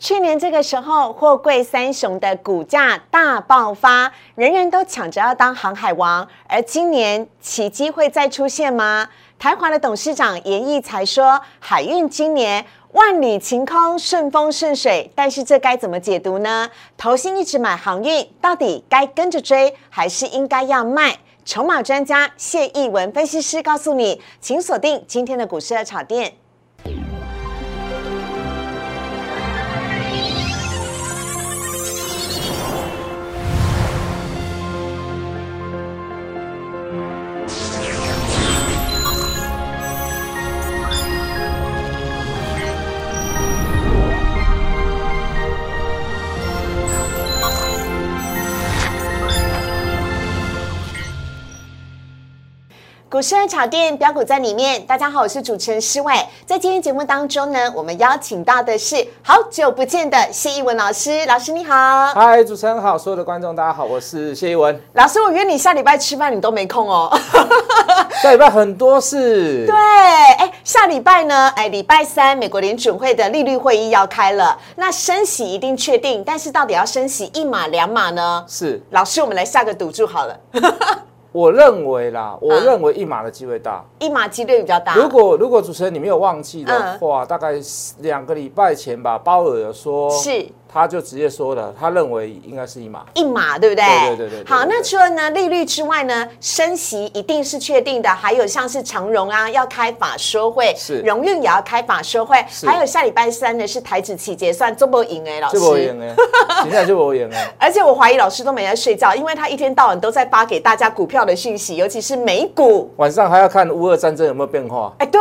去年这个时候，货柜三雄的股价大爆发，人人都抢着要当航海王。而今年奇迹会再出现吗？台华的董事长严毅才说，海运今年万里晴空、顺风顺水。但是这该怎么解读呢？投信一直买航运，到底该跟着追，还是应该要卖？筹码专家谢义文分析师告诉你，请锁定今天的股市的炒店。股市炒店标股在里面，大家好，我是主持人施伟。在今天节目当中呢，我们邀请到的是好久不见的谢一文老师，老师你好。嗨，主持人好，所有的观众大家好，我是谢一文。老师，我约你下礼拜吃饭，你都没空哦。下礼拜很多事。对，哎，下礼拜呢？哎，礼拜三美国联准会的利率会议要开了，那升息一定确定，但是到底要升息一码两码呢？是，老师，我们来下个赌注好了。我认为啦，我认为一码的机会大，一码几率比较大。如果如果主持人你没有忘记的话，大概两个礼拜前吧，包尔有说是。他就直接说了，他认为应该是一码一码，对不对？对对对。好，那除了呢利率之外呢，升息一定是确定的，还有像是长荣啊要开法说会，是荣运也要开法说会，还有下礼拜三呢是台指期结算，做不赢哎，老师。做不赢哎，现在就不赢哎。而且我怀疑老师都没在睡觉，因为他一天到晚都在发给大家股票的讯息，尤其是美股。晚上还要看乌俄战争有没有变化。哎，对，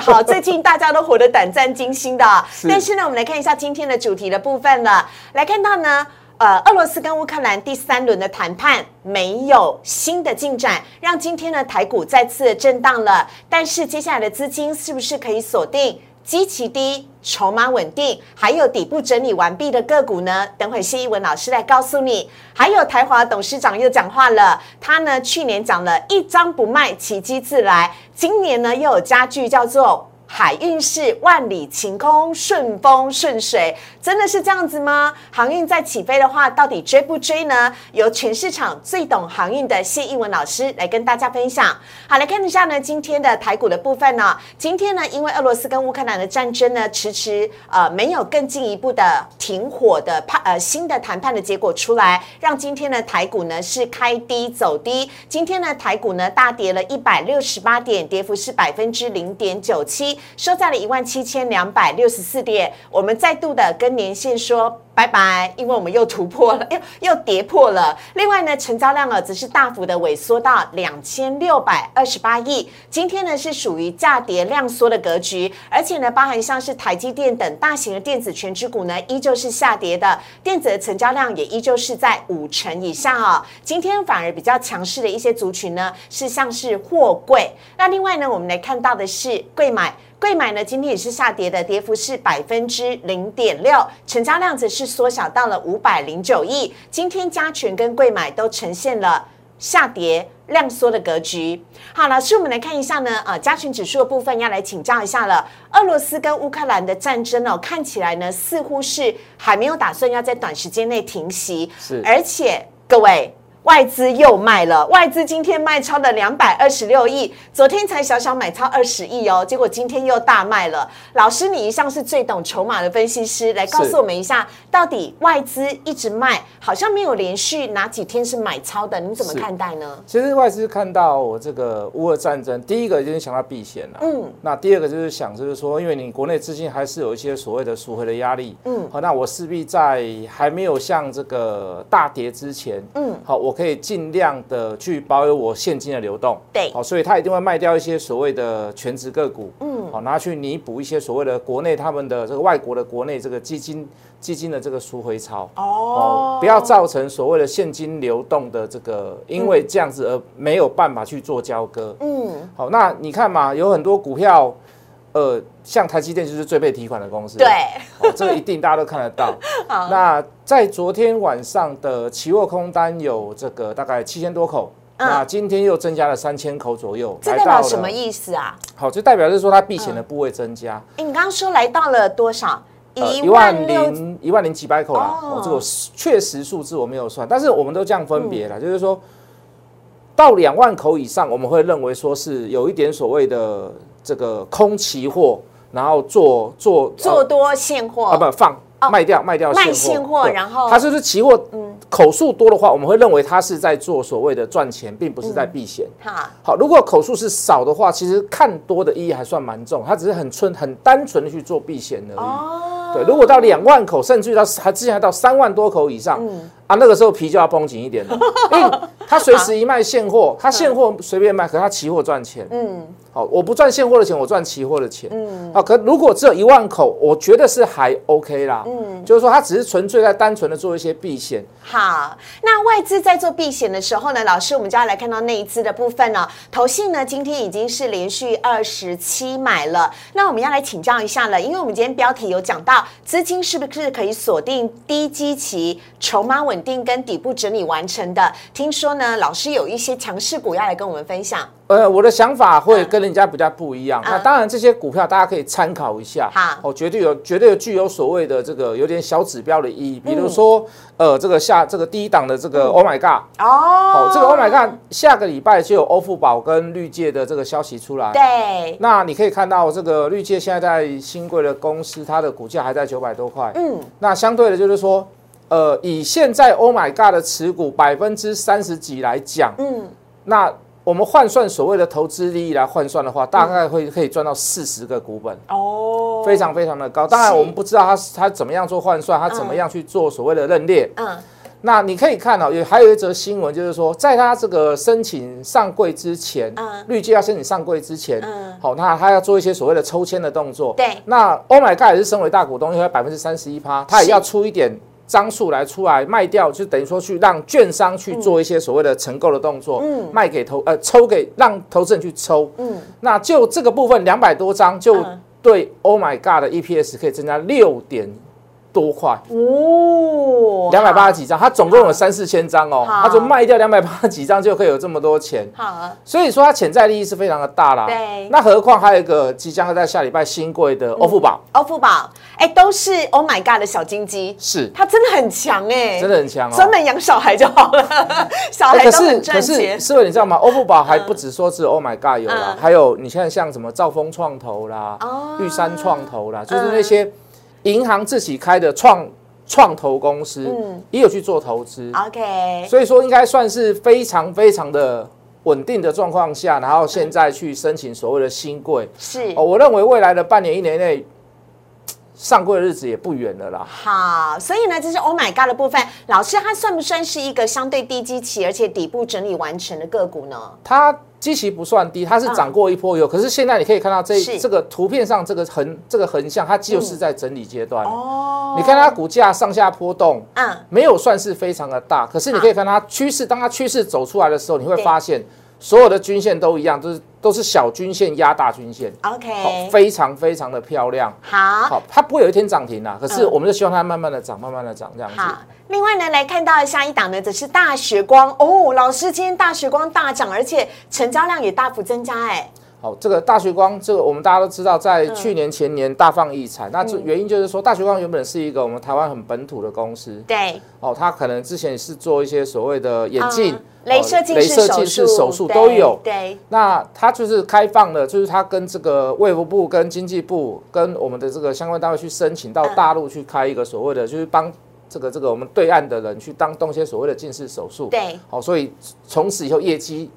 好，最近大家都活得胆战惊心的。但是呢，我们来看一下今天的主题的部分了，来。看到呢，呃，俄罗斯跟乌克兰第三轮的谈判没有新的进展，让今天的台股再次震荡了。但是接下来的资金是不是可以锁定基期低、筹码稳定，还有底部整理完毕的个股呢？等会谢一文老师来告诉你。还有台华董事长又讲话了，他呢去年讲了一张不卖，奇迹自来。今年呢又有家具叫做。海运是万里晴空，顺风顺水，真的是这样子吗？航运在起飞的话，到底追不追呢？由全市场最懂航运的谢义文老师来跟大家分享。好，来看一下呢，今天的台股的部分呢。今天呢，因为俄罗斯跟乌克兰的战争呢，迟迟呃没有更进一步的停火的判呃新的谈判的结果出来，让今天的台股呢是开低走低。今天呢，台股呢大跌了一百六十八点，跌幅是百分之零点九七。收在了一万七千两百六十四点，我们再度的跟年线说。拜拜，因为我们又突破了，又又跌破了。另外呢，成交量呢则是大幅的萎缩到两千六百二十八亿。今天呢是属于价跌量缩的格局，而且呢，包含像是台积电等大型的电子全指股呢，依旧是下跌的。电子的成交量也依旧是在五成以上哦。今天反而比较强势的一些族群呢，是像是货柜。那另外呢，我们来看到的是贵买。贵买呢，今天也是下跌的，跌幅是百分之零点六，成交量则是缩小到了五百零九亿。今天加权跟贵买都呈现了下跌量缩的格局。好，老师，我们来看一下呢，呃，加权指数的部分要来请教一下了。俄罗斯跟乌克兰的战争哦，看起来呢似乎是还没有打算要在短时间内停息，是，而且各位。外资又卖了，外资今天卖超了两百二十六亿，昨天才小小买超二十亿哦，结果今天又大卖了。老师，你一向是最懂筹码的分析师，来告诉我们一下，到底外资一直卖，好像没有连续哪几天是买超的，你怎么看待呢？其实外资看到我这个乌俄战争，第一个就是想到避险了，嗯，那第二个就是想就是说，因为你国内资金还是有一些所谓的赎回的压力，嗯，好，那我势必在还没有像这个大跌之前，嗯，好，我。我可以尽量的去保有我现金的流动，对，好，所以他一定会卖掉一些所谓的全职个股，嗯，好，拿去弥补一些所谓的国内他们的这个外国的国内这个基金基金的这个赎回潮，哦，不要造成所谓的现金流动的这个，因为这样子而没有办法去做交割，嗯，好，那你看嘛，有很多股票。呃，像台积电就是最被提款的公司，对，这个一定大家都看得到。那在昨天晚上的期货空单有这个大概七千多口，那今天又增加了三千口左右，这代表什么意思啊？好，就代表是说它避险的部位增加。你刚刚说来到了多少？一一万零一万零几百口啦，哦，这个确实数字我没有算，但是我们都这样分别了，就是说到两万口以上，我们会认为说是有一点所谓的这个空期货，然后做做做多现货啊，不放。卖掉卖掉卖现货，然后它是不是期货？嗯，口数多的话，我们会认为它是在做所谓的赚钱，并不是在避险。好，好，如果口数是少的话，其实看多的意义还算蛮重，它只是很纯很单纯的去做避险而已。哦，对，如果到两万口，甚至于到还之前还到三万多口以上。啊，那个时候皮就要绷紧一点了，因为他随时一卖现货，他现货随便卖，可他期货赚钱。嗯，好，我不赚现货的钱，我赚期货的钱。嗯，啊，可如果只有一万口，我觉得是还 OK 啦。嗯，就是说它只是纯粹在单纯的做一些避险。好，那外资在做避险的时候呢，老师，我们就要来看到内资的部分了。投信呢，今天已经是连续二十七买了。那我们要来请教一下了，因为我们今天标题有讲到资金是不是可以锁定低基期、筹码稳。定跟底部整理完成的，听说呢，老师有一些强势股要来跟我们分享。呃，我的想法会跟人家比较不一样。那当然，这些股票大家可以参考一下。好，哦，绝对有，绝对有具有所谓的这个有点小指标的意义。比如说，呃，这个下这个第一档的这个 Oh my God，哦，这个 Oh my God，下个礼拜就有欧富宝跟绿界的这个消息出来。对。那你可以看到，这个绿界现在在新贵的公司，它的股价还在九百多块。嗯。那相对的，就是说。呃，以现在 Oh my God 的持股百分之三十几来讲，嗯，那我们换算所谓的投资利益来换算的话，大概会可以赚到四十个股本哦，非常非常的高。当然，我们不知道他他怎么样做换算，他怎么样去做所谓的认列。嗯，那你可以看到，有还有一则新闻，就是说，在他这个申请上柜之前，嗯，绿界要申请上柜之前，嗯，好，那他要做一些所谓的抽签的动作。对，那 Oh my God 也是身为大股东，因为百分之三十一趴，他也要出一点。张数来出来卖掉，就等于说去让券商去做一些所谓的承购的动作，嗯，卖给投呃抽给让投资人去抽，嗯，那就这个部分两百多张，就对 Oh my God 的 EPS 可以增加六点。多块。哦，两百八十几张，它总共有三四千张哦，它就卖掉两百八十几张就可以有这么多钱，好，所以说它潜在利益是非常的大啦。对，那何况还有一个即将在下礼拜新贵的欧富宝，欧富宝，哎，都是 Oh my God 的小金鸡，是，它真的很强哎，真的很强，专门养小孩就好了，小孩都很赚钱。是，伟你知道吗？欧富宝还不止说是 Oh my God 有啦，还有你现在像什么兆丰创投啦，玉山创投啦，就是那些。银行自己开的创创投公司，嗯，也有去做投资，OK，所以说应该算是非常非常的稳定的状况下，然后现在去申请所谓的新贵，是哦，我认为未来的半年一年内上柜的日子也不远了啦。好，所以呢，这是 Oh my God 的部分，老师它算不算是一个相对低基期而且底部整理完成的个股呢？它。基期不算低，它是涨过一波有，可是现在你可以看到这这个图片上这个横这个横向，它就是在整理阶段。哦，你看它股价上下波动，嗯，没有算是非常的大，可是你可以看它趋势，当它趋势走出来的时候，你会发现所有的均线都一样，都是都是小均线压大均线。OK，非常非常的漂亮。好，好，它不会有一天涨停啊，可是我们就希望它慢慢的涨，慢慢的涨这样子。另外呢，来看到下一档呢，则是大雪光哦。老师，今天大雪光大涨，而且成交量也大幅增加，哎。好，这个大学光，这个我们大家都知道，在去年前年大放异彩。那这原因就是说，大学光原本是一个我们台湾很本土的公司。对。哦，它可能之前是做一些所谓的眼镜、镭射近视手术都有。对。那它就是开放了，就是它跟这个卫福部、跟经济部、跟我们的这个相关单位去申请到大陆去开一个所谓的，就是帮。这个这个，我们对岸的人去当动些所谓的近视手术，对，好，所以从此以后业绩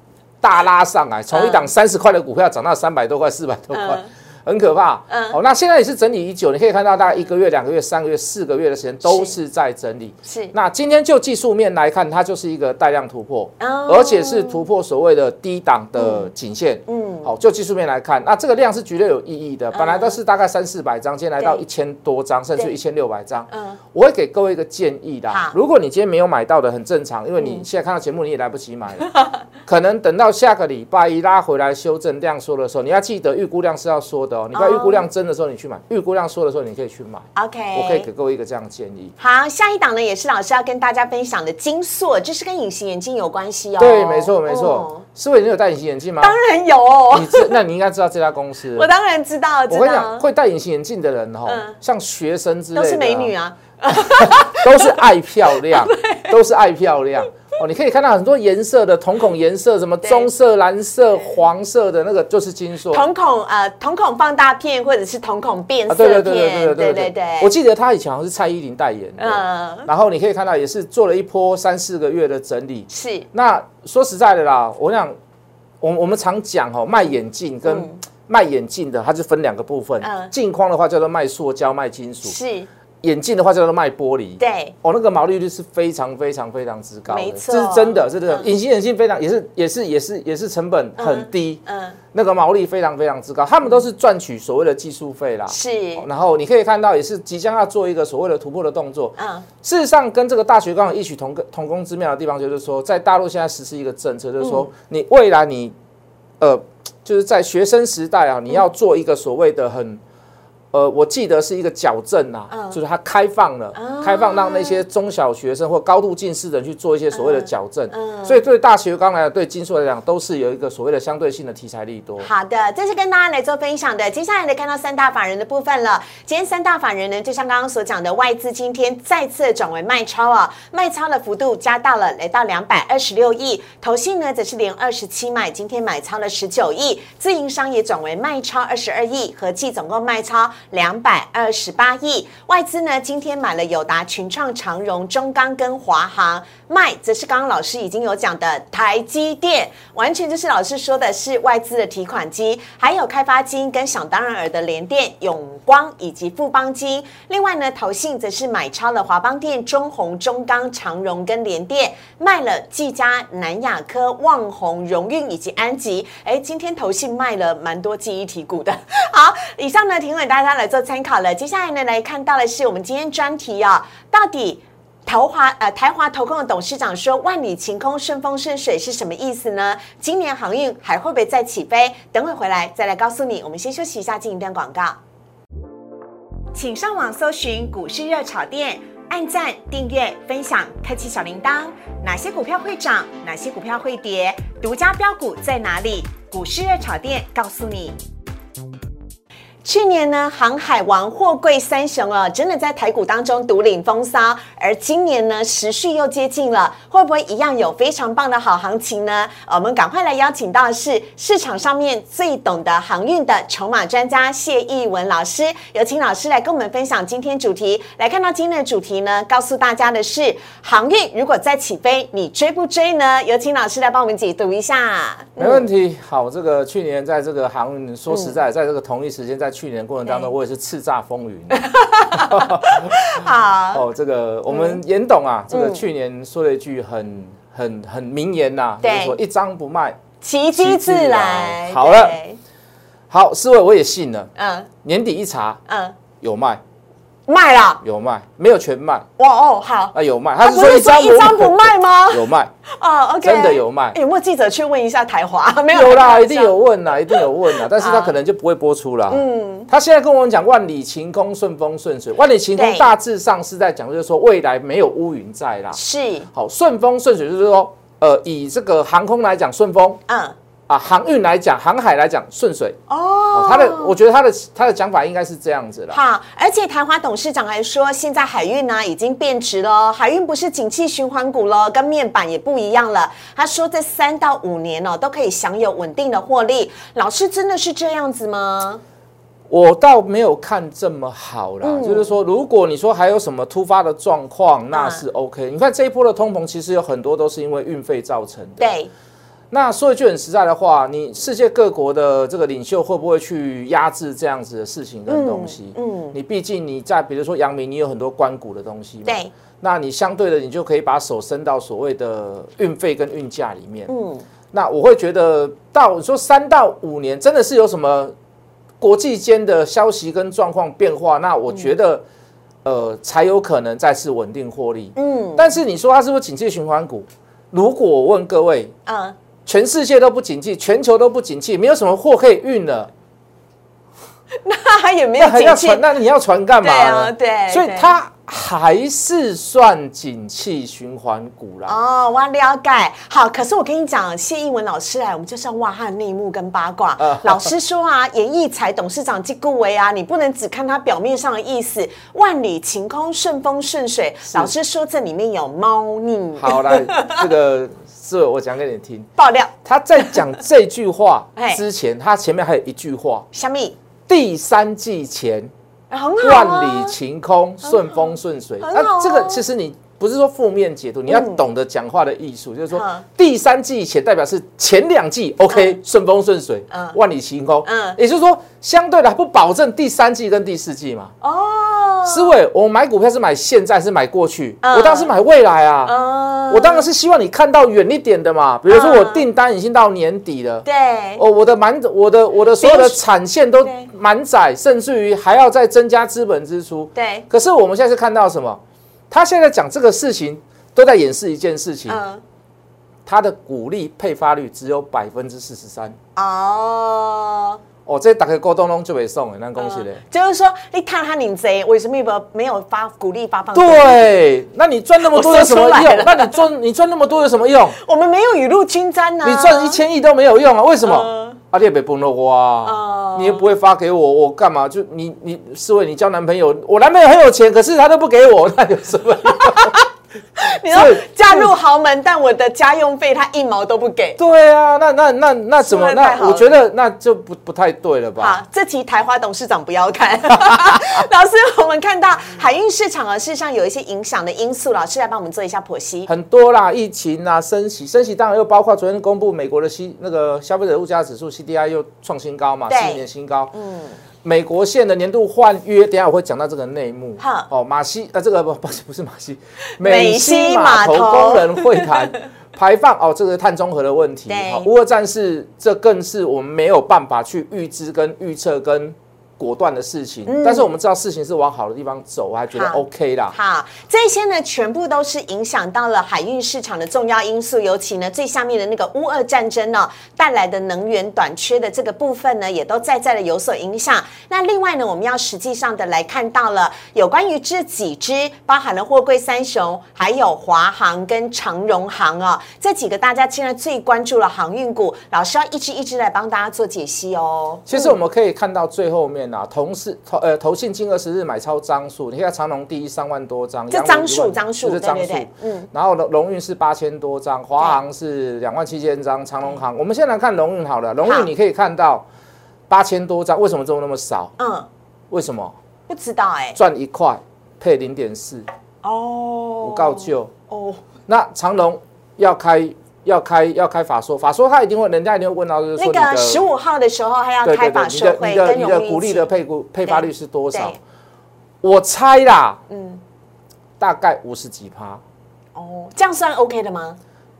大拉上来，从一档三十块的股票涨到三百多块、四百多块。很可怕，嗯，哦，那现在也是整理已久，你可以看到大概一个月、两个月、三个月、四个月的时间都是在整理。是，那今天就技术面来看，它就是一个带量突破，而且是突破所谓的低档的颈线。嗯，好，就技术面来看，那这个量是绝对有意义的。本来都是大概三四百张，今天来到一千多张，甚至一千六百张。嗯，我会给各位一个建议的，如果你今天没有买到的，很正常，因为你现在看到节目你也来不及买了。可能等到下个礼拜一拉回来修正量缩的时候，你要记得预估量是要缩的哦。你看预估量真的时候你去买，预估量缩的时候你可以去买。OK，我可以给各位一个这样的建议。好，下一档呢也是老师要跟大家分享的金硕，这是跟隐形眼镜有关系哦。对，没错没哦错。思伟，你有戴隐形眼镜吗？当然有哦，你知，那你应该知道这家公司。我当然知道，知我跟你讲，道，会戴隐形眼镜的人哦嗯，像学生之类的，都是美女，啊。都是爱漂亮，都是爱漂亮。哦，你可以看到很多颜色的瞳孔颜色，什么棕色、蓝色、黄色的那个就是金属。瞳孔呃，瞳孔放大片或者是瞳孔变啊，色片，对对对对对对对我记得他以前好像是蔡依林代言的，嗯，然后你可以看到也是做了一波三四个月的整理。是。那说实在的啦，我想，我我们常讲哦，卖眼镜跟嗯。卖眼镜的，它是分两个部分。嗯。镜框的话叫做卖塑胶、卖金属；是，眼镜的话叫做卖玻璃。对，哦，那个毛利率是非常非常非常之高的，没错。这是真的，是真的。嗯。隐形眼镜非常也是也是也是也是成本很低，嗯，那个毛利非常非常之高，他们都是赚取所谓的技术费啦。是，然后你可以看到，也是即将要做一个所谓的突破的动作。嗯，事实上，跟这个大学刚好异曲同工同工之妙的地方，就是说，在大陆现在实施一个政策，就是嗯。说，你未来你，呃，就是在学生时代啊，你要做一个所谓的很，呃，我记得是一个矫正啊，嗯就是它开放了，啊开放让那些中小学生或高度近视的人去做一些所谓的矫正，嗯所以对大学刚来的对金硕来讲，都是有一个所谓的相对性的题材利多。好的，这是跟大家来做分享的。接下来呢，看到三大法人的部分了。今天三大法人呢，就像刚刚所讲的，外资今天再次转为卖超啊，卖超的幅度加大了来到两百二十六亿，投信呢则是连二十七买，今天买超了十九亿，自营商也转为卖超二十二亿，合计总共卖超两百二十八亿。外资呢今天买了友达、群创、长荣、中钢跟华航，卖则是刚刚老师已经有讲的台积电，完全就是老师说的是外资的提款机，还有开发金跟想当然尔的联电、永光以及富邦金。另外呢，投信则是买超了华邦电、中红、中钢、长荣跟联电，卖了技嘉、南亚科、旺宏、荣运以及安吉。哎，今天投信卖了蛮多记忆体股的。好，以上呢提供给大家来做参考了。接下来呢，来看到的是我们今天专题啊，到底。台华呃台华投控的董事长说：“万里晴空，顺风顺水是什么意思呢？今年航运还会不会再起飞？等会回来再来告诉你。我们先休息一下，进一段广告。请上网搜寻股市热炒店，按赞、订阅、分享，开启小铃铛。哪些股票会涨？哪些股票会跌？独家标股在哪里？股市热炒店告诉你。去年呢，航海王、货柜三雄哦，真的在台股当中独领风骚。而今年呢，时序又接近了，会不会一样有非常棒的好行情呢？我们赶快来邀请到的是市场上面最懂得航运的筹码专家谢义文老师，有请老师来跟我们分享今天主题。来看到今天的主题呢，告诉大家的是航运如果再起飞，你追不追呢？有请老师来帮我们解读一下。没问题。好，这个去年在这个航运，说实在，在这个同一时间，在去年过程当中，我也是叱咤风云。好，哦，这个我们严董啊，这个嗯去年说了一句很很很名言呐，就是说一张不卖。奇迹自来。好了，好，四位我也信了，嗯。年底一查嗯，有卖卖啦。有卖，没有全卖哇哦，好。啊有卖，他不是说一张一张不卖吗？有卖，哦，OK，真的有卖诶有没有记者去问一下台华？没有，有啦，一定有。问啦，一定有问啦，但是他可能就不会播出啦。嗯，他现在跟我们讲万里晴空，顺风顺水。万里晴空对大致上是在讲，就是说未来没有乌云在啦。是，好，顺风顺水就是说，呃，以这个航空来讲顺风嗯，啊，航运来讲，航海来讲顺水。哦哦，他的，我觉得他的他的讲法应该是这样子了。好，而且台华董事长还说，现在海运呢、已经变值了，海运不是景气循环股了，跟面板也不一样了。他说这三到五年哦，都可以享有稳定的获利。老师真的是这样子吗？我倒没有看这么好啦，嗯就是说，如果你说还有什么突发的状况，那嗯是 OK。你看这一波的通膨，其实有很多都是因为运费造成的。对，那说一句很实在的话，你世界各国的这个领袖会不会去压制这样子的事情跟东西？嗯，你毕竟你在比如说阳明，你有很多关谷的东西嘛，对，那你相对的你就可以把手伸到所谓的运费跟运价里面。嗯，那我会觉得到你说三到五年，真的是有什么国际间的消息跟状况变化，那我觉得、呃才有可能再次稳定获利。嗯，但是你说它是不是景气循环股？如果我问各位，嗯，全世界都不景气，全球都不景气，没有什么货可以运了。那还有没有景气？那你要船干嘛呢？对，所以它还是算景气循环股啦。哦，我了解。好，可是我跟你讲，谢英文老师来，我们就是要挖他的内幕跟八卦。老师说啊，严义才董事长季顾维啊，你不能只看他表面上的意思，万里晴空，顺风顺水。老师说这里面有猫腻。好，来这个是我讲给你听。爆料，他在讲这句话 之前，他前面还有一句话。虾米？第三季前，万里晴空，顺风顺水。那这个其实你不是说负面解读，你要懂得讲话的艺术，就是说第三季前代表是前两季 OK 顺风顺水，万里晴空。嗯，也就是说相对的不保证第三季跟第四季嘛。哦，思维，我买股票是买现在，是买过去，我当然是买未来啊。我当然是希望你看到远一点的嘛，比如说我订单已经到年底了，对，哦，我的满，我的我的所有的产线都满载，甚至于还要再增加资本支出，对。可是我们现在是看到什么？他现在讲这个事情，都在演示一件事情，他的股利配发率只有百分之四十三，哦。哦，这打开沟通拢就会送诶，那恭喜嘞！就是说，你看他领贼，为什么没没有发鼓励发放？对，那你赚那么多有什么用？那你赚你赚那么多有什么用？我们没有雨露均沾呐。你赚一千亿都没有用啊？为什么？阿弟别崩了哇！你又不会发给我，我干嘛？就你你是为你交男朋友，我男朋友很有钱，可是他都不给我，那有什么用？你说嫁入豪门，但我的家用费他一毛都不给。对啊，那那那那怎么？那我觉得那就不不太对了吧？好，这题台花董事长不要看。老师，我们看到海运市场啊，事实上有一些影响的因素，老师来帮我们做一下剖析。很多啦，疫情啊，升息，升息当然又包括昨天公布美国的 C 那个消费者物价指数 CDI 又创新高嘛，四年新高。嗯。美国线的年度换约，等下我会讲到这个内幕。好，哦，马西，呃，这个不不 不是马西，美西码头工人会谈排放，哦，这个碳中和的问题。好，乌俄战事，这更是我们没有办法去预知跟预测跟。果断的事情，但是我们知道事情是往好的地方走，我还觉得 OK 啦。好，这些呢，全部都是影响到了海运市场的重要因素，尤其呢最下面的那个乌俄战争呢带来的能源短缺的这个部分呢，也都在在的有所影响。那另外呢，我们要实际上的来看到了有关于这几只，包含了货柜三雄，还有华航跟长荣航啊，这几个大家现在最关注了航运股，老师要一只一只来帮大家做解析哦。其实我们可以看到最后面。啊，同是投呃投信金额十日买超张数，你看长隆第一三万多张，这张数张数是张数，嗯，然后龙龙运是八千多张，华航是两万七千张，长隆航，我们先来看龙运好了，龙运你可以看到八千多张，为什么这么那么少？嗯，为什么？不知道哎，赚一块配零点四。哦，不告旧哦，那长隆要开。要开要开法说，法说他一定会，人家一定会问到，就是说那个十五号的时候，他要开法说会，你的你的股利的配股配发率是多少？我猜啦，嗯，大概五十几趴。哦，这样算 OK 的吗？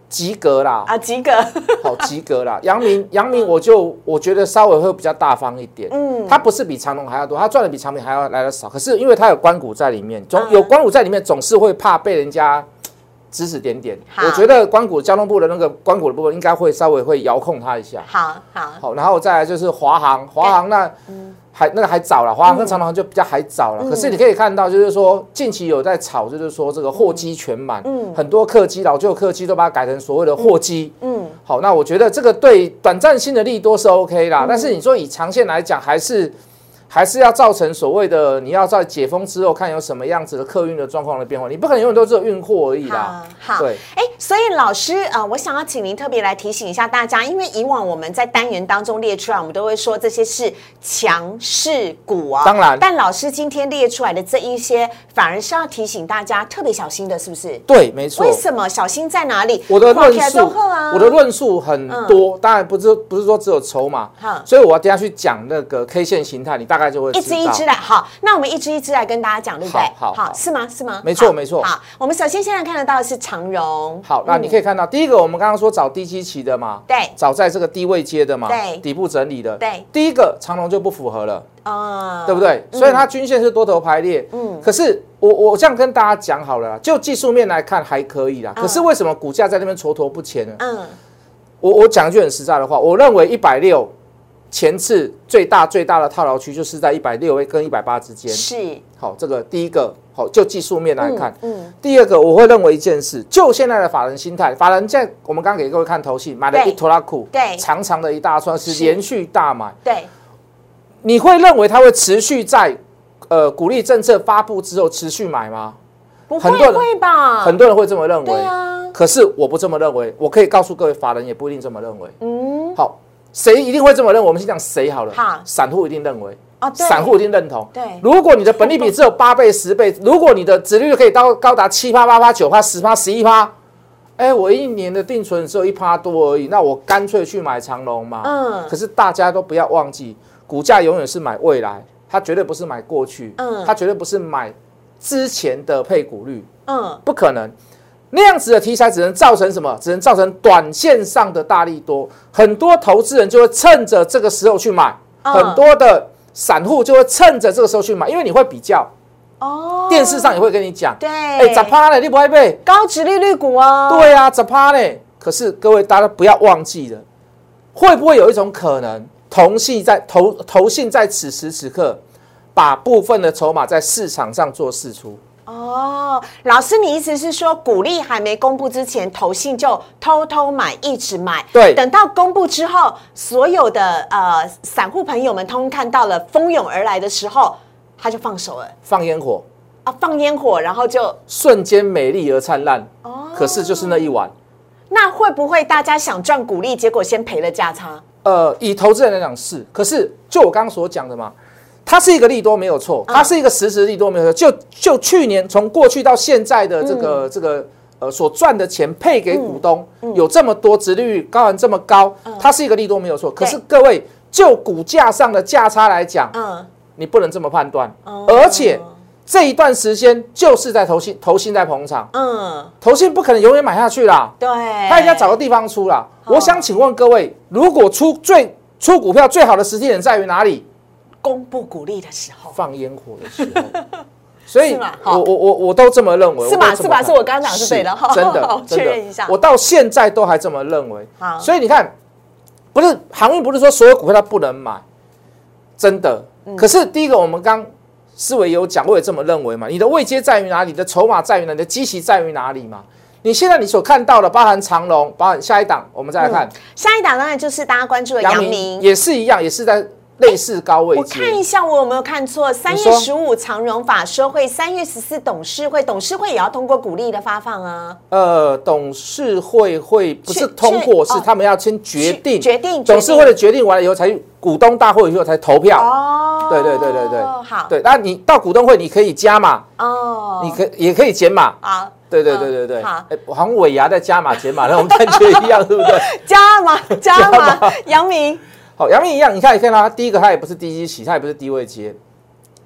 及格啦，啊，及格，好及格啦。杨明杨明，我就我觉得稍微会比较大方一点，嗯，他不是比长隆还要多，他赚的比长明还要来的少，可是因为他有关股在里面，总有关股在里面，总是会怕被人家。指指点点，我觉得关谷交通部的那个关谷的部分应该会稍微会遥控它一下。好好。好，然后再来就是华航，华航那还那个还早了，华航跟长航就比较还早了。可是你可以看到，就是说近期有在炒，就是说这个货机全满，嗯，很多客机老旧客机都把它改成所谓的货机，嗯，好，那我觉得这个对短暂性的利多是 OK 啦，但是你说以长线来讲，还是。还是要造成所谓的你要在解封之后看有什么样子的客运的状况的变化，你不可能永远都只有运货而已啦。好，对，哎，所以老师啊，我想要请您特别来提醒一下大家，因为以往我们在单元当中列出来，我们都会说这些是强势股啊。当然，但老师今天列出来的这一些，反而是要提醒大家特别小心的，是不是？对，没错。为什么小心在哪里？我的论述，我的论述很多，当然不是不是说只有筹码，所以我要等下去讲那个 K 线形态，你大概就会一只一只。好，那我们一只一只来跟大家讲，对不对？好，好，是吗？是吗？没错，没错。好，我们首先现在看得到的是长荣。好，那你可以看到，第一个我们刚刚说找低基期的嘛，对，找在这个低位接的嘛，对，底部整理的，对。第一个长荣就不符合了啊，对不对？所以它均线是多头排列，嗯。可是我我这样跟大家讲好了，就技术面来看还可以啦。可是为什么股价在那边蹉跎不前呢？嗯。我我讲一句很实在的话，我认为一百六前次最大最大的套牢区就是在一百六跟一百八之间。是，好，这个第一个好，就技术面来看。嗯。第二个，我会认为一件事，就现在的法人心态，法人在我们刚刚给各位看头戏，买了一拖拉库，对，长长的一大串是连续大买，对。你会认为它会持续在呃鼓励政策发布之后持续买吗？不会吧？很多人会这么认为。对啊。可是我不这么认为，我可以告诉各位，法人也不一定这么认为。嗯。好。谁一定会这么认为？我们先讲谁好了。好，散户一定认为啊，散户一定认同。对，如果你的本利比只有八倍、十倍，如果你的值率可以到高达七趴、八趴、九趴、十趴、十一趴，哎，我一年的定存只有一趴多而已，那我干脆去买长隆嘛。嗯。可是大家都不要忘记，股价永远是买未来，它绝对不是买过去。嗯。它绝对不是买之前的配股率。嗯。不可能。那样子的题材只能造成什么？只能造成短线上的大力多，很多投资人就会趁着这个时候去买，很多的散户就会趁着这个时候去买，因为你会比较哦，电视上也会跟你讲，对，哎，咋趴呢？你不会背高值利率股啊？对啊，咋趴呢？可是各位大家不要忘记了，会不会有一种可能，同系在投投信在此时此刻把部分的筹码在市场上做释出？哦，老师，你意思是说，股利还没公布之前，投信就偷偷买，一直买。对，等到公布之后，所有的呃散户朋友们通看到了蜂拥而来的时候，他就放手了，放烟火啊，放烟火，然后就瞬间美丽而灿烂。哦，可是就是那一晚，那会不会大家想赚股利，结果先赔了价差？呃，以投资人来讲是，可是就我刚刚所讲的嘛。它是一个利多没有错，它是一个实时利多没有错。就就去年从过去到现在的这个这个呃所赚的钱配给股东有这么多，殖利率高还这么高，它是一个利多没有错。可是各位就股价上的价差来讲，嗯，你不能这么判断。而且这一段时间就是在投信投信在捧场，嗯，投信不可能永远买下去啦，对，他一定要找个地方出啦。我想请问各位，如果出最出股票最好的时间点在于哪里？公布鼓励的时候，放烟火的时候，所以，我我我我都这么认为，是吧？是吧？是我刚刚讲是对的，真的，确认一下。我到现在都还这么认为。好，所以你看，不是航运，不是说所有股票它不能买，真的。可是第一个，我们刚思维有讲，我也这么认为嘛。你的位阶在于哪里？你的筹码在于哪？你的基期在于哪里嘛？你现在你所看到的，包含长隆，包含下一档，我们再来看下一档，当然就是大家关注的阳明，也是一样，也是在。类似高位，我看一下我有没有看错。三月十五长荣法说会，三月十四董事会，董事会也要通过股利的发放啊。呃，董事会会不是通过，是他们要先决定，决定董事会的决定完了以后，才股东大会以后才投票。哦，对对对对对，好，对，那你到股东会你可以加码，哦，你可也可以减码，啊，对对对对对，好，好像尾牙在加码减码那种感觉一样，对不对？加码 加码，杨明。好，阳明一样，你看，你看它第一个，它也不是低基起，它也不是低位接。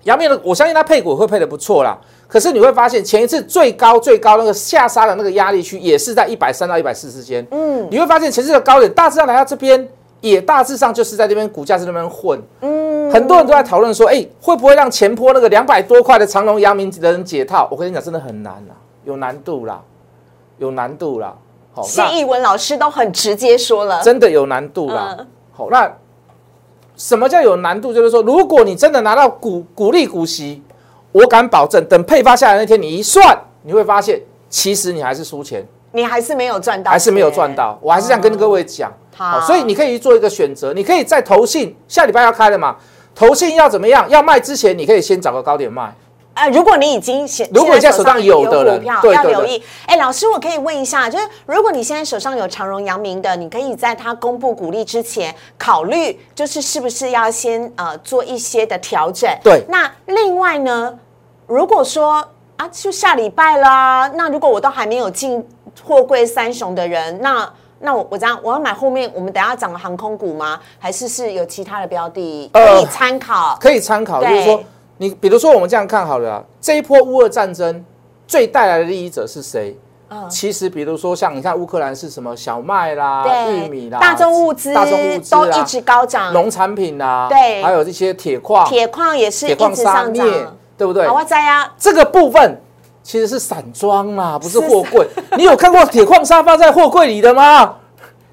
阳明的，我相信它配股会配的不错啦。可是你会发现，前一次最高最高那个下杀的那个压力区，也是在一百三到一百四之间。嗯，你会发现前次的高点大致上来到这边，也大致上就是在这边股价在那边混。嗯，很多人都在讨论说，哎，会不会让前坡那个两百多块的长隆阳明的人解套？我跟你讲，真的很难啦，有难度啦，有难度啦。好，谢逸文老师都很直接说了，真的有难度啦。好，那什么叫有难度？就是说，如果你真的拿到股股利股息，我敢保证，等配发下来那天，你一算，你会发现，其实你还是输钱，你还是没有赚到，还是没有赚到。我还是这样跟各位讲，好，所以你可以做一个选择，你可以在投信下礼拜要开了嘛，投信要怎么样？要卖之前，你可以先找个高点卖。啊，如果你已经现如果你在手上有的股票，要留意。哎，老师，我可以问一下，就是如果你现在手上有长荣、阳明的，你可以在它公布股利之前，考虑就是是不是要先呃做一些的调整。对。那另外呢，如果说啊，就下礼拜啦，那如果我都还没有进货柜三雄的人，那那我我这样我要买后面我们等下涨的航空股吗？还是是有其他的标的可以参考？可以参考，就是说。你比如说，我们这样看好了，这一波乌俄战争最带来的利益者是谁？其实比如说像你看乌克兰是什么小麦啦、玉米啦、大宗物资、大宗物资都一直高涨，农产品啦，对，还有这些铁矿，铁矿也是铁矿砂镍，对不对？好在呀，这个部分其实是散装嘛，不是货柜。你有看过铁矿沙发在货柜里的吗？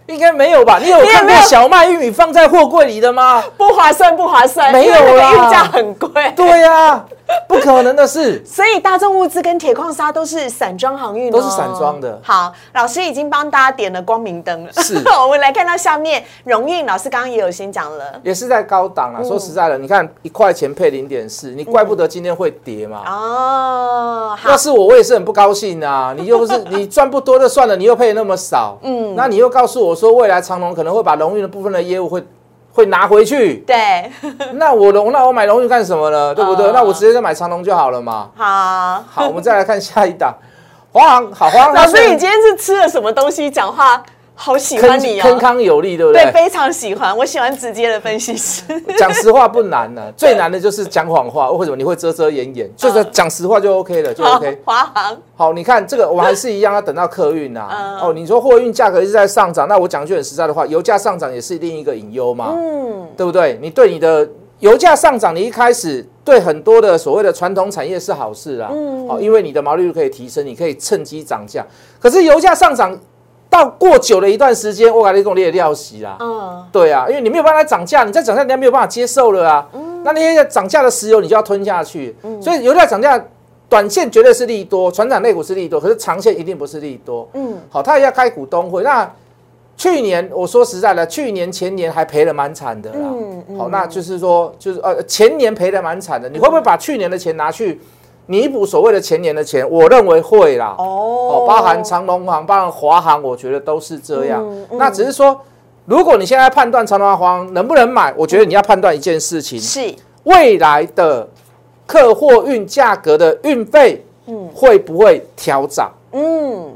应该没有吧？你有看过小麦、玉米放在货柜里的吗？不划算，不划算，没有啦，运价很贵。对呀，不可能的事。所以大众物资跟铁矿砂都是散装航运，都是散装的。好，老师已经帮大家点了光明灯了。是，我们来看到下面，荣运老师刚刚也有先讲了，也是在高档啊。说实在的，你看一块钱配零点四，你怪不得今天会跌嘛。哦，要是我，我也是很不高兴啊。你又不是 你赚不多就算了，你又配那么少，嗯，那你又告诉我。说未来长隆可能会把荣运的部分的业务会会拿回去，对，那我龙那我买龙就干什么呢？对不对？那我直接就买长龙就好了嘛。好，好，我们再来看下一档，华航，好华航。老师，你今天是吃了什么东西？讲话？好喜欢你哦，铿锵有力，对不对？对，非常喜欢。我喜欢直接的分析师。讲实话不难呢，最难的就是讲谎话。为什么你会遮遮掩掩？就是讲实话就 OK 了，就 OK。华航。好，你看这个，我还是一样要等到客运呐。哦，你说货运价格一直在上涨，那我讲句很实在的话，油价上涨也是另一个隐忧嘛。嗯，对不对？你对你的油价上涨，你一开始对很多的所谓的传统产业是好事啦。嗯。哦，因为你的毛利率可以提升，你可以趁机涨价。可是油价上涨。到过久了一段时间，我感觉跟我列料息啦。嗯，对啊，因为你没有办法涨价，你再涨价，人家没有办法接受了啊。嗯，那那些涨价的石油，你就要吞下去。嗯，所以油价涨价，短线绝对是利多，船长类股是利多，可是长线一定不是利多。嗯，好，他也要开股东会。那去年我说实在的，去年前年还赔了蛮惨的啦。嗯好，那就是说，就是呃前年赔的蛮惨的，你会不会把去年的钱拿去？弥补所谓的前年的钱，我认为会啦。哦，包含长隆行、包含华航，我觉得都是这样。那只是说，如果你现在判断长隆行能不能买，我觉得你要判断一件事情：是未来的客货运价格的运费，嗯，会不会调涨？嗯，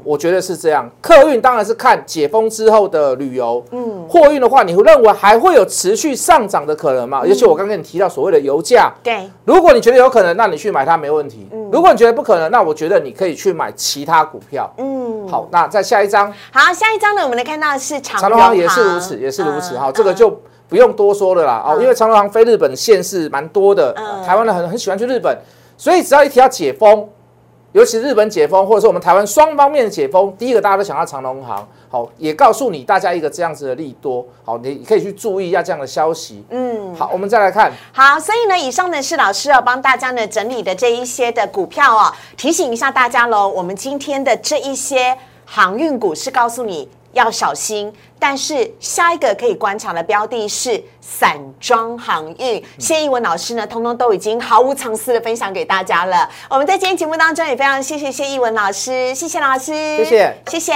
我觉得是这样。客运当然是看解封之后的旅游。嗯，货运的话，你会认为还会有持续上涨的可能吗？尤其我刚跟你提到所谓的油价。对，如果你觉得有可能，那你去买它没问题。嗯，如果你觉得不可能，那我觉得你可以去买其他股票。嗯，好，那再下一张。好，下一张呢，我们来看到的是长荣航也是如此，也是如此。好，这个就不用多说了啦。哦，因为长荣航飞日本线是蛮多的，台湾人很很喜欢去日本，所以只要一提到解封。尤其日本解封，或者说我们台湾双方面的解封，第一个大家都想要长隆行，好，也告诉你大家一个这样子的利多，好，你可以去注意一下这样的消息。嗯，好，我们再来看，好，所以呢，以上呢是老师要帮大家呢整理的这一些的股票哦，提醒一下大家喽，我们今天的这一些航运股是告诉你。要小心，但是下一个可以观察的标的是散装航运。谢逸文老师呢，通通都已经毫无藏私的分享给大家了。我们在今天节目当中也非常谢谢谢逸文老师，谢谢老师，谢谢谢谢。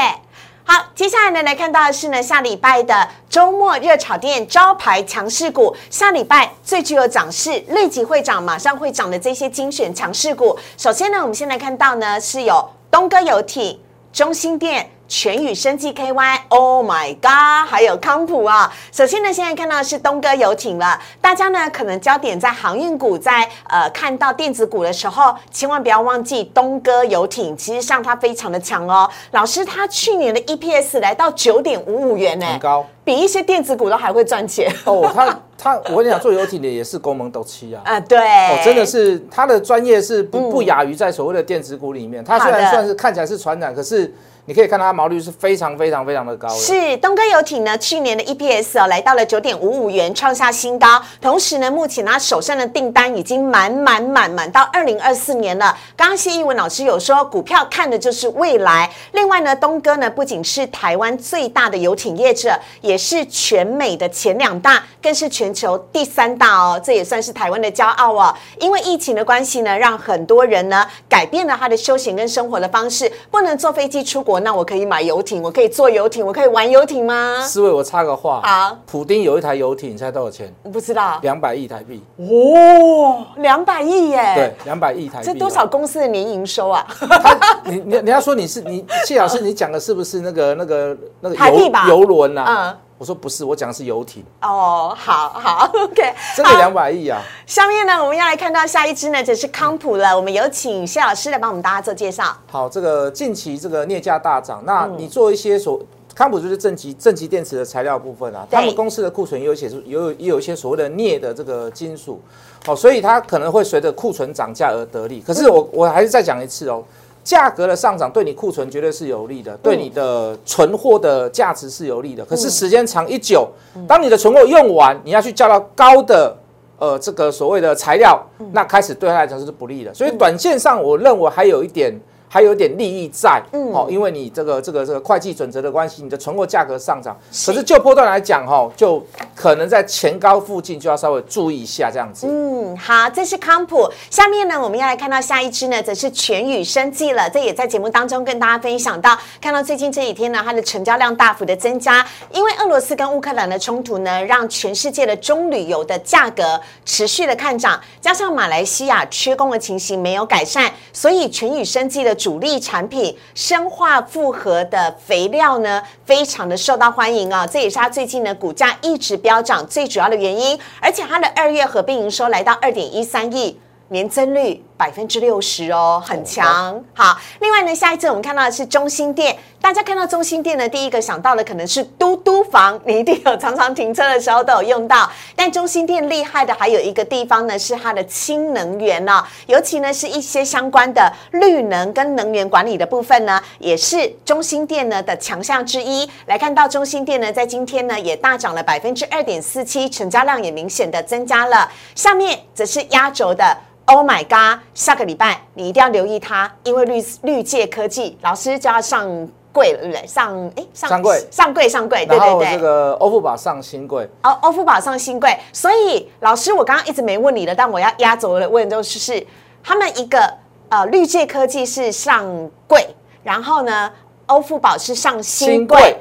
好，接下来呢来看到的是呢下礼拜的周末热炒店招牌强势股，下礼拜最具有涨势、立即会涨、马上会涨的这些精选强势股。首先呢，我们先来看到呢是有东哥游艇、中心店。全宇生技 KY，Oh my God，还有康普啊。首先呢，现在看到的是东哥游艇了。大家呢可能焦点在航运股，在呃看到电子股的时候，千万不要忘记东哥游艇，其实上它非常的强哦。老师，他去年的 EPS 来到九点五五元呢，很高，比一些电子股都还会赚钱哦。他他，我跟你讲，做游艇的也是功能斗气啊。啊，对，哦，真的是他的专业是不不亚于在所谓的电子股里面。他虽然算是看起来是船长，可是。你可以看到它毛利率是非常非常非常的高。是东哥游艇呢，去年的 EPS 哦来到了九点五五元，创下新高。同时呢，目前它手上的订单已经满满满满到二零二四年了。刚刚谢一文老师有说，股票看的就是未来。另外呢，东哥呢不仅是台湾最大的游艇业者，也是全美的前两大，更是全球第三大哦。这也算是台湾的骄傲哦。因为疫情的关系呢，让很多人呢改变了他的休闲跟生活的方式，不能坐飞机出国。那我可以买游艇，我可以坐游艇，我可以玩游艇吗？四位，我插个话。好，普丁有一台游艇，你猜多少钱？我不知道。两百亿台币。哦，两百亿耶！对，两百亿台币。这多少公司的年营收啊？你你你要说你是你谢老师，你讲的是不是那个那个那个游游轮啊？嗯。我说不是，我讲的是游艇。哦，好好，OK，真的两百亿啊！下面呢，我们要来看到下一支呢，就是康普了。我们有请谢老师来帮我们大家做介绍。好，这个近期这个镍价大涨，那你做一些所康普就是正极正极电池的材料部分啊，他们公司的库存也有写出有也有一些所谓的镍的这个金属，好，所以它可能会随着库存涨价而得利。可是我我还是再讲一次哦。价格的上涨对你库存绝对是有利的，对你的存货的价值是有利的。可是时间长一久，当你的存货用完，你要去叫到高的呃这个所谓的材料，那开始对他来讲是不利的。所以短线上，我认为还有一点。还有点利益在，嗯，哦，因为你这个这个这个会计准则的关系，你的存货价格上涨，可是就波段来讲，哈，就可能在前高附近就要稍微注意一下这样子。嗯，好，这是康普，下面呢我们要来看到下一支呢，则是全宇生技了。这也在节目当中跟大家分享到，看到最近这几天呢，它的成交量大幅的增加，因为俄罗斯跟乌克兰的冲突呢，让全世界的中旅游的价格持续的看涨，加上马来西亚缺工的情形没有改善，所以全宇生技的。主力产品生化复合的肥料呢，非常的受到欢迎啊！这也是它最近呢股价一直飙涨最主要的原因。而且它的二月合并营收来到二点一三亿，年增率。百分之六十哦，很强。好，另外呢，下一次我们看到的是中心店。大家看到中心店呢，第一个想到的可能是嘟嘟房，你一定有常常停车的时候都有用到。但中心店厉害的还有一个地方呢，是它的氢能源呢，尤其呢是一些相关的绿能跟能源管理的部分呢，也是中心店呢的强项之一。来看到中心店呢，在今天呢也大涨了百分之二点四七，成交量也明显的增加了。下面则是压轴的。Oh my god！下个礼拜你一定要留意它，因为绿绿界科技老师就要上柜了，对不对？上哎上柜上柜上柜，对对对。这个欧付宝上新柜哦，欧付宝上新柜。所以老师，我刚刚一直没问你的，但我要压轴的问就是是他们一个呃绿界科技是上柜，然后呢欧付宝是上新柜，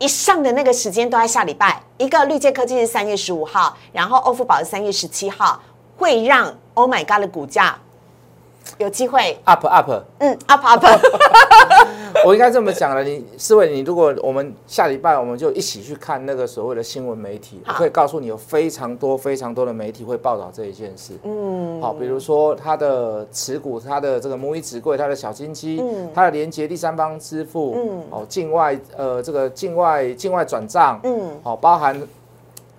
一上的那个时间都在下礼拜。一个绿界科技是三月十五号，然后欧付宝是三月十七号，会让。Oh my god 的股价有机会 up up，嗯 up up，我应该这么讲了。你四位，你如果我们下礼拜我们就一起去看那个所谓的新闻媒体，我可以告诉你有非常多非常多的媒体会报道这一件事。嗯，好，比如说它的持股，它的这个母以子贵，它的小金鸡，它的连接第三方支付，嗯，哦，境外呃这个境外境外转账，嗯，好，包含。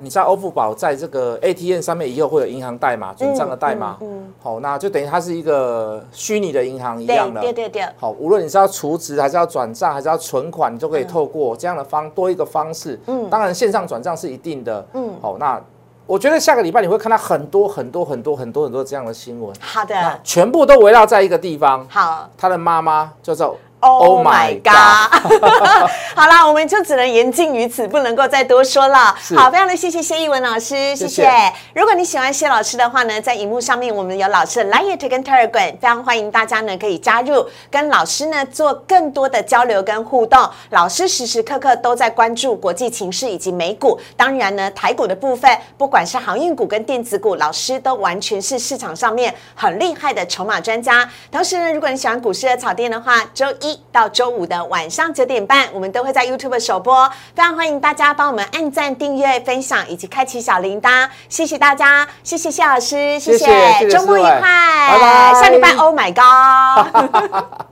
你在欧付宝在这个 ATM 上面以后会有银行代码转账的代码，好，那就等于它是一个虚拟的银行一样的。对对对。好，无论你是要储值还是要转账还是要存款，你都可以透过这样的方多一个方式。嗯。当然线上转账是一定的。嗯。好，那我觉得下个礼拜你会看到很多很多很多很多很多这样的新闻。好的。全部都围绕在一个地方。好。他的妈妈叫做。Oh my god！好啦，我们就只能言尽于此，不能够再多说了。好，非常的谢谢谢逸文老师，谢谢。如果你喜欢谢老师的话呢，在荧幕上面我们有老师的 Line 跟 Telegram，非常欢迎大家呢可以加入，跟老师呢做更多的交流跟互动。老师时时刻刻都在关注国际情势以及美股，当然呢台股的部分，不管是航运股跟电子股，老师都完全是市场上面很厉害的筹码专家。同时呢，如果你喜欢股市的草甸的话，周一。到周五的晚上九点半，我们都会在 YouTube 首播，非常欢迎大家帮我们按赞、订阅、分享以及开启小铃铛，谢谢大家，谢谢谢老师，谢谢，周末愉快，拜拜，下礼拜，Oh my God。